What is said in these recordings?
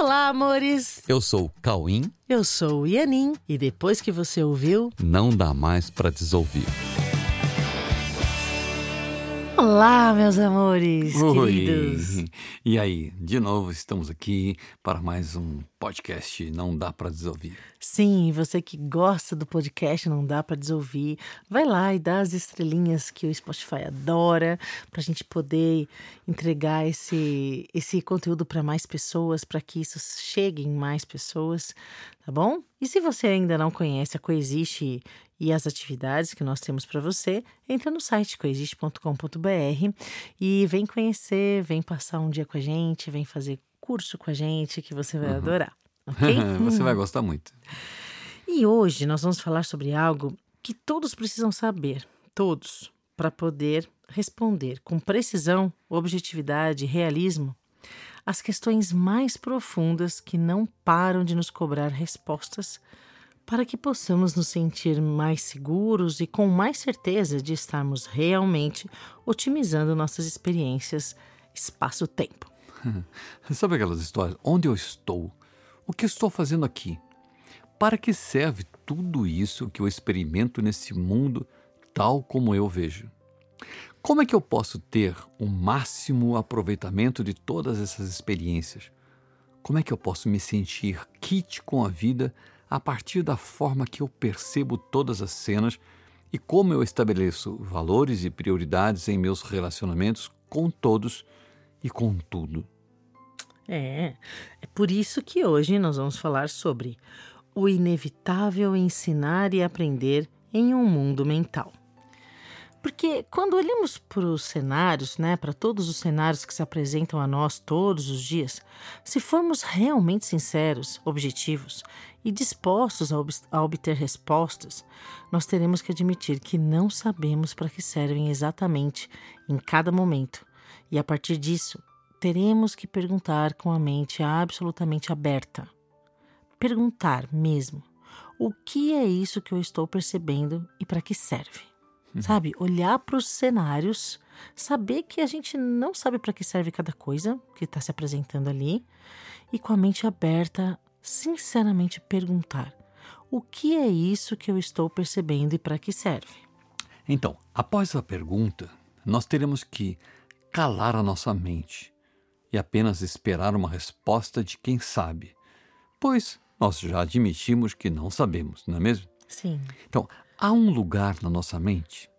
Olá, amores! Eu sou o Cauim. Eu sou o Ianin. E depois que você ouviu, Não dá mais pra desouvir. Olá, meus amores, Oi. queridos! E aí, de novo estamos aqui para mais um podcast Não Dá Pra Desouvir. Sim, você que gosta do podcast, não dá pra desouvir, vai lá e dá as estrelinhas que o Spotify adora, pra gente poder entregar esse, esse conteúdo para mais pessoas, para que isso chegue em mais pessoas, tá bom? E se você ainda não conhece a Coexiste e as atividades que nós temos para você, entra no site coexiste.com.br e vem conhecer, vem passar um dia com a gente, vem fazer curso com a gente que você vai adorar, ok? Você vai gostar muito. E hoje nós vamos falar sobre algo que todos precisam saber, todos, para poder responder com precisão, objetividade e realismo as questões mais profundas que não param de nos cobrar respostas para que possamos nos sentir mais seguros e com mais certeza de estarmos realmente otimizando nossas experiências espaço-tempo. Sabe aquelas histórias? Onde eu estou? O que estou fazendo aqui? Para que serve tudo isso que eu experimento nesse mundo tal como eu vejo? Como é que eu posso ter o máximo aproveitamento de todas essas experiências? Como é que eu posso me sentir kit com a vida a partir da forma que eu percebo todas as cenas e como eu estabeleço valores e prioridades em meus relacionamentos com todos e com tudo? É, é por isso que hoje nós vamos falar sobre o inevitável ensinar e aprender em um mundo mental. Porque quando olhamos para os cenários, né, para todos os cenários que se apresentam a nós todos os dias, se formos realmente sinceros, objetivos e dispostos a, ob a obter respostas, nós teremos que admitir que não sabemos para que servem exatamente em cada momento. E a partir disso, teremos que perguntar com a mente absolutamente aberta. Perguntar mesmo: o que é isso que eu estou percebendo e para que serve? Sabe? Olhar para os cenários, saber que a gente não sabe para que serve cada coisa que está se apresentando ali e com a mente aberta, sinceramente perguntar: o que é isso que eu estou percebendo e para que serve? Então, após a pergunta, nós teremos que calar a nossa mente e apenas esperar uma resposta de quem sabe, pois nós já admitimos que não sabemos, não é mesmo? Sim. Então, há um lugar na nossa mente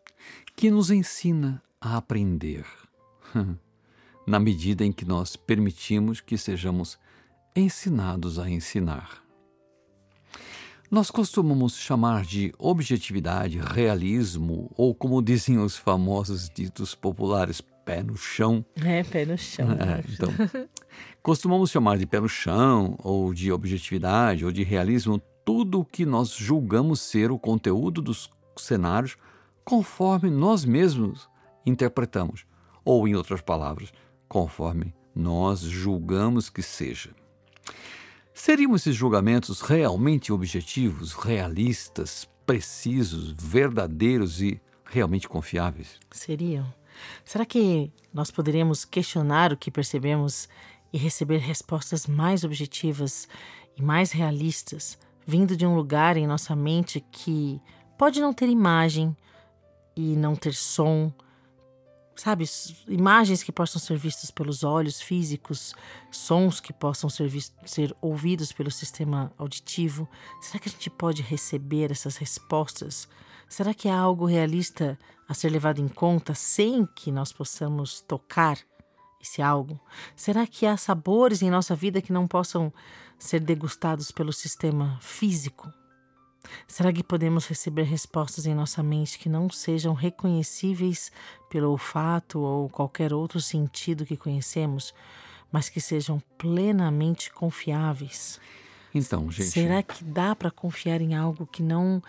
que nos ensina a aprender, na medida em que nós permitimos que sejamos ensinados a ensinar. Nós costumamos chamar de objetividade, realismo, ou como dizem os famosos ditos populares, pé no chão. É, pé no chão. É, então, costumamos chamar de pé no chão, ou de objetividade, ou de realismo, tudo o que nós julgamos ser o conteúdo dos cenários conforme nós mesmos interpretamos, ou, em outras palavras, conforme nós julgamos que seja. Seriam esses julgamentos realmente objetivos, realistas, precisos, verdadeiros e realmente confiáveis? Seriam. Será que nós poderíamos questionar o que percebemos e receber respostas mais objetivas e mais realistas, vindo de um lugar em nossa mente que pode não ter imagem e não ter som? Sabe, imagens que possam ser vistas pelos olhos físicos, sons que possam ser, ser ouvidos pelo sistema auditivo. Será que a gente pode receber essas respostas? Será que há algo realista a ser levado em conta sem que nós possamos tocar esse algo? Será que há sabores em nossa vida que não possam ser degustados pelo sistema físico? Será que podemos receber respostas em nossa mente que não sejam reconhecíveis pelo olfato ou qualquer outro sentido que conhecemos, mas que sejam plenamente confiáveis? Então, gente. Será que dá para confiar em algo que não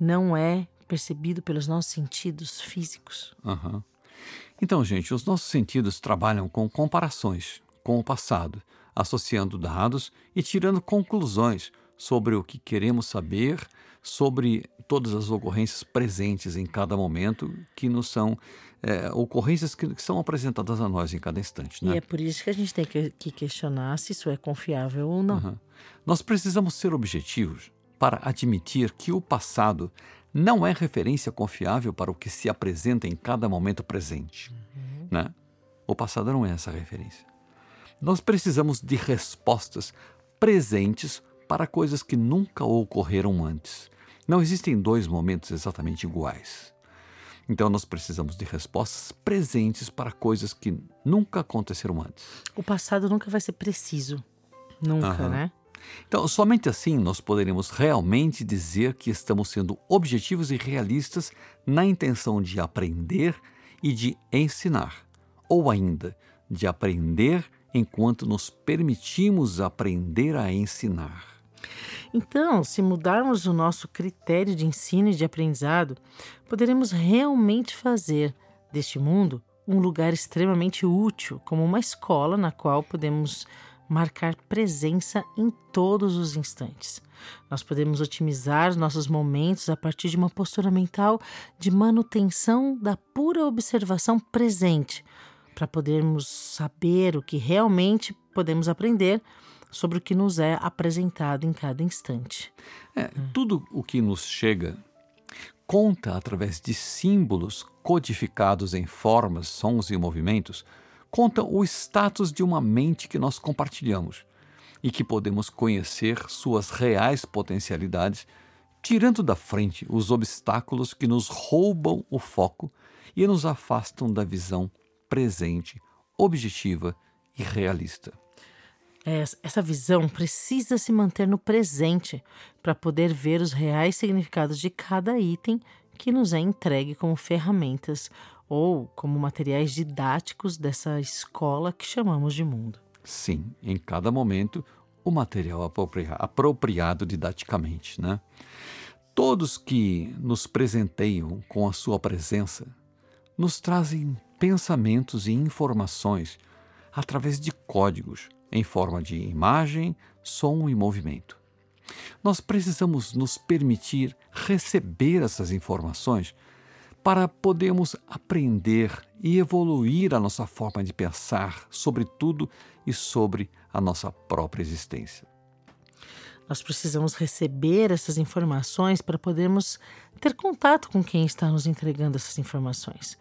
não é percebido pelos nossos sentidos físicos? Aham. Então, gente, os nossos sentidos trabalham com comparações com o passado, associando dados e tirando conclusões sobre o que queremos saber sobre todas as ocorrências presentes em cada momento, que nos são é, ocorrências que, que, são apresentadas a nós em cada instante. Né? E é por isso que a gente tem que, que questionar se isso é confiável ou não. Uhum. Nós precisamos ser objetivos para admitir que o passado não é referência confiável para o que se apresenta em cada momento presente. Uhum. Né? O passado não é essa referência. Nós precisamos de respostas presentes para coisas que nunca ocorreram antes. Não existem dois momentos exatamente iguais. Então nós precisamos de respostas presentes para coisas que nunca aconteceram antes. O passado nunca vai ser preciso. Nunca, né? Então, somente assim nós poderemos realmente dizer que estamos sendo objetivos e realistas na intenção de aprender e de ensinar, ou ainda de aprender enquanto nos permitimos aprender a ensinar. Então, se mudarmos o nosso critério de ensino e de aprendizado, poderemos realmente fazer deste mundo um lugar extremamente útil, como uma escola na qual podemos marcar presença em todos os instantes. Nós podemos otimizar nossos momentos a partir de uma postura mental de manutenção da pura observação presente, para podermos saber o que realmente podemos aprender sobre o que nos é apresentado em cada instante. É, tudo o que nos chega conta através de símbolos codificados em formas, sons e movimentos, conta o status de uma mente que nós compartilhamos e que podemos conhecer suas reais potencialidades, tirando da frente os obstáculos que nos roubam o foco e nos afastam da visão presente, objetiva e realista. É, essa visão precisa se manter no presente para poder ver os reais significados de cada item que nos é entregue como ferramentas ou como materiais didáticos dessa escola que chamamos de mundo. Sim, em cada momento o material apropriado didaticamente, né? Todos que nos presenteiam com a sua presença nos trazem pensamentos e informações através de códigos em forma de imagem, som e movimento. Nós precisamos nos permitir receber essas informações para podermos aprender e evoluir a nossa forma de pensar sobre tudo e sobre a nossa própria existência. Nós precisamos receber essas informações para podermos ter contato com quem está nos entregando essas informações,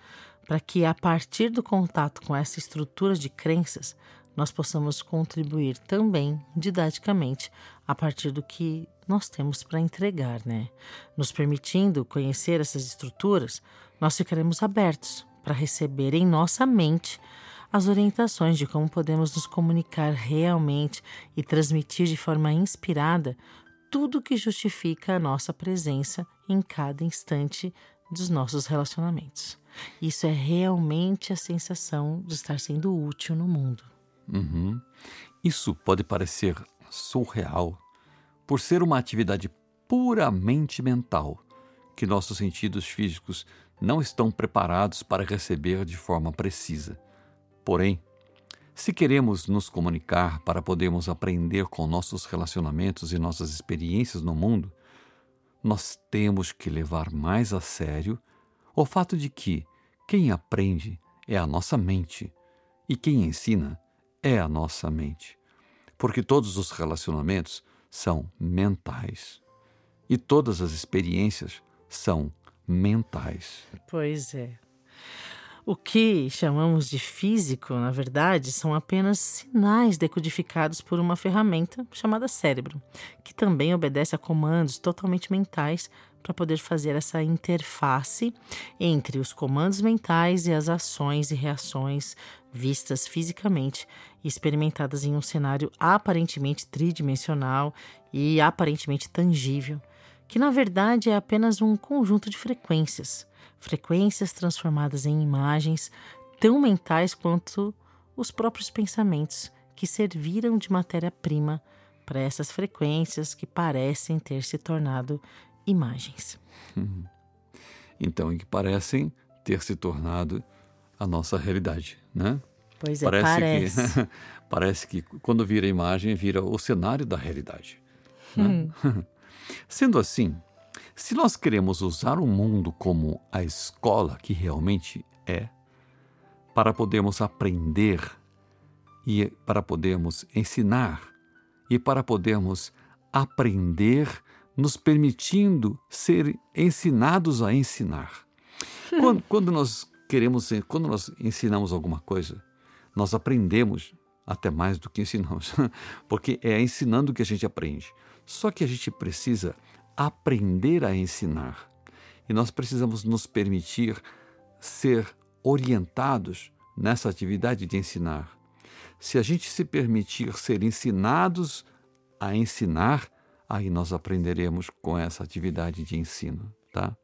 para que a partir do contato com essa estrutura de crenças nós possamos contribuir também didaticamente a partir do que nós temos para entregar, né? Nos permitindo conhecer essas estruturas, nós ficaremos abertos para receber em nossa mente as orientações de como podemos nos comunicar realmente e transmitir de forma inspirada tudo que justifica a nossa presença em cada instante dos nossos relacionamentos. Isso é realmente a sensação de estar sendo útil no mundo. Uhum. Isso pode parecer surreal por ser uma atividade puramente mental que nossos sentidos físicos não estão preparados para receber de forma precisa. Porém, se queremos nos comunicar para podermos aprender com nossos relacionamentos e nossas experiências no mundo, nós temos que levar mais a sério o fato de que quem aprende é a nossa mente e quem ensina é a nossa mente. Porque todos os relacionamentos são mentais. E todas as experiências são mentais. Pois é. O que chamamos de físico, na verdade, são apenas sinais decodificados por uma ferramenta chamada cérebro, que também obedece a comandos totalmente mentais para poder fazer essa interface entre os comandos mentais e as ações e reações vistas fisicamente e experimentadas em um cenário aparentemente tridimensional e aparentemente tangível, que na verdade é apenas um conjunto de frequências frequências transformadas em imagens tão mentais quanto os próprios pensamentos que serviram de matéria-prima para essas frequências que parecem ter se tornado imagens. Uhum. Então, e que parecem ter se tornado a nossa realidade, né? Pois é, parece. Parece que, parece que quando vira imagem, vira o cenário da realidade. Né? Hum. Sendo assim, Se nós queremos usar o mundo como a escola que realmente é, para podermos aprender e para podermos ensinar e para podermos aprender, nos permitindo ser ensinados a ensinar. Quando, quando nós queremos, quando nós ensinamos alguma coisa, nós aprendemos até mais do que ensinamos, porque é ensinando que a gente aprende. Só que a gente precisa aprender a ensinar. E nós precisamos nos permitir ser orientados nessa atividade de ensinar. Se a gente se permitir ser ensinados a ensinar, aí nós aprenderemos com essa atividade de ensino, tá?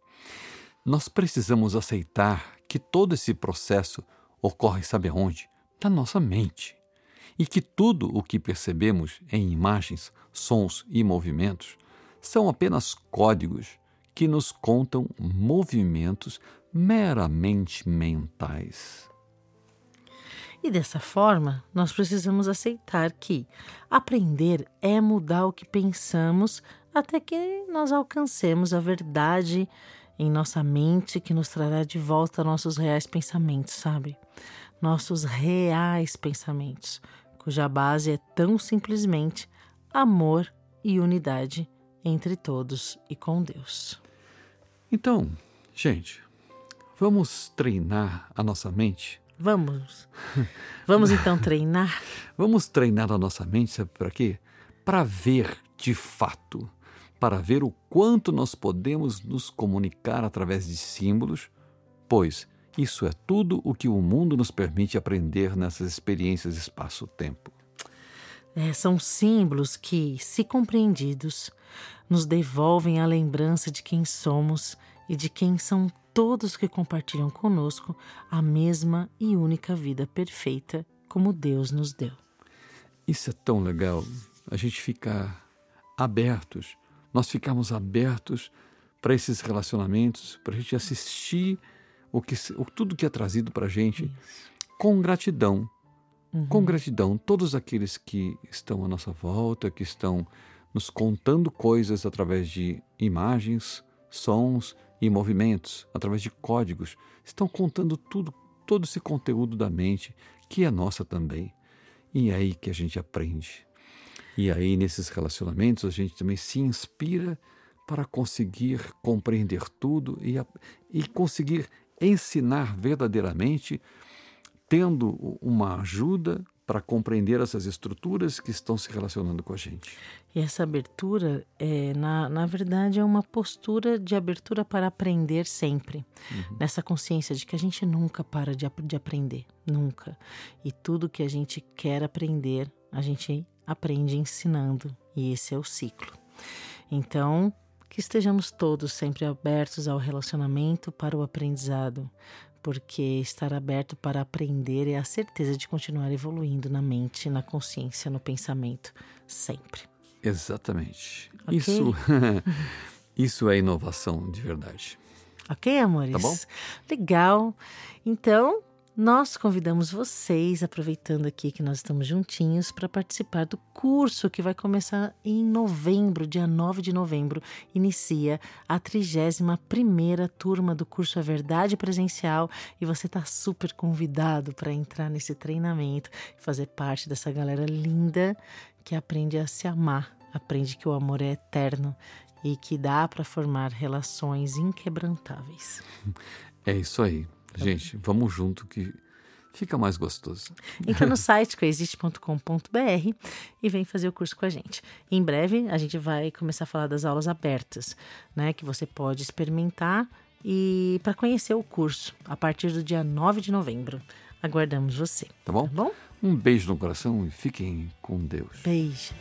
Nós precisamos aceitar que todo esse processo ocorre, sabe aonde? Na nossa mente. E que tudo o que percebemos em imagens, sons e movimentos são apenas códigos que nos contam movimentos meramente mentais. E dessa forma, nós precisamos aceitar que aprender é mudar o que pensamos até que nós alcancemos a verdade em nossa mente que nos trará de volta nossos reais pensamentos, sabe? Nossos reais pensamentos, cuja base é tão simplesmente amor e unidade entre todos e com Deus. Então, gente, vamos treinar a nossa mente? Vamos. Vamos então treinar? vamos treinar a nossa mente, sabe para quê? Para ver de fato, para ver o quanto nós podemos nos comunicar através de símbolos, pois isso é tudo o que o mundo nos permite aprender nessas experiências espaço-tempo. É, são símbolos que, se compreendidos, nos devolvem a lembrança de quem somos e de quem são todos que compartilham conosco a mesma e única vida perfeita como Deus nos deu. Isso é tão legal, a gente ficar abertos, nós ficamos abertos para esses relacionamentos, para a gente assistir o que, o, tudo que é trazido para a gente Isso. com gratidão. Uhum. Com gratidão, todos aqueles que estão à nossa volta, que estão nos contando coisas através de imagens, sons e movimentos, através de códigos, estão contando tudo, todo esse conteúdo da mente, que é nossa também. E é aí que a gente aprende. E aí, nesses relacionamentos, a gente também se inspira para conseguir compreender tudo e, e conseguir ensinar verdadeiramente, tendo uma ajuda para compreender essas estruturas que estão se relacionando com a gente. E essa abertura, é, na, na verdade, é uma postura de abertura para aprender sempre. Uhum. Nessa consciência de que a gente nunca para de, de aprender, nunca. E tudo que a gente quer aprender, a gente aprende ensinando. E esse é o ciclo. Então, que estejamos todos sempre abertos ao relacionamento para o aprendizado, porque estar aberto para aprender é a certeza de continuar evoluindo na mente, na consciência, no pensamento, sempre. Exatamente. Okay? Isso, isso é inovação de verdade. Ok, amores? Tá bom? Legal. Então, nós convidamos vocês, aproveitando aqui que nós estamos juntinhos, para participar do curso que vai começar em novembro, dia 9 de novembro. Inicia a 31 turma do curso A Verdade Presencial e você está super convidado para entrar nesse treinamento e fazer parte dessa galera linda que aprende a se amar, aprende que o amor é eterno e que dá para formar relações inquebrantáveis. É isso aí. Gente, vamos junto que fica mais gostoso. Entra no site coexiste.com.br e vem fazer o curso com a gente. Em breve a gente vai começar a falar das aulas abertas, né, que você pode experimentar e para conhecer o curso a partir do dia 9 de novembro. Aguardamos você. Tá bom? Tá bom? Um beijo no coração e fiquem com Deus. Beijo.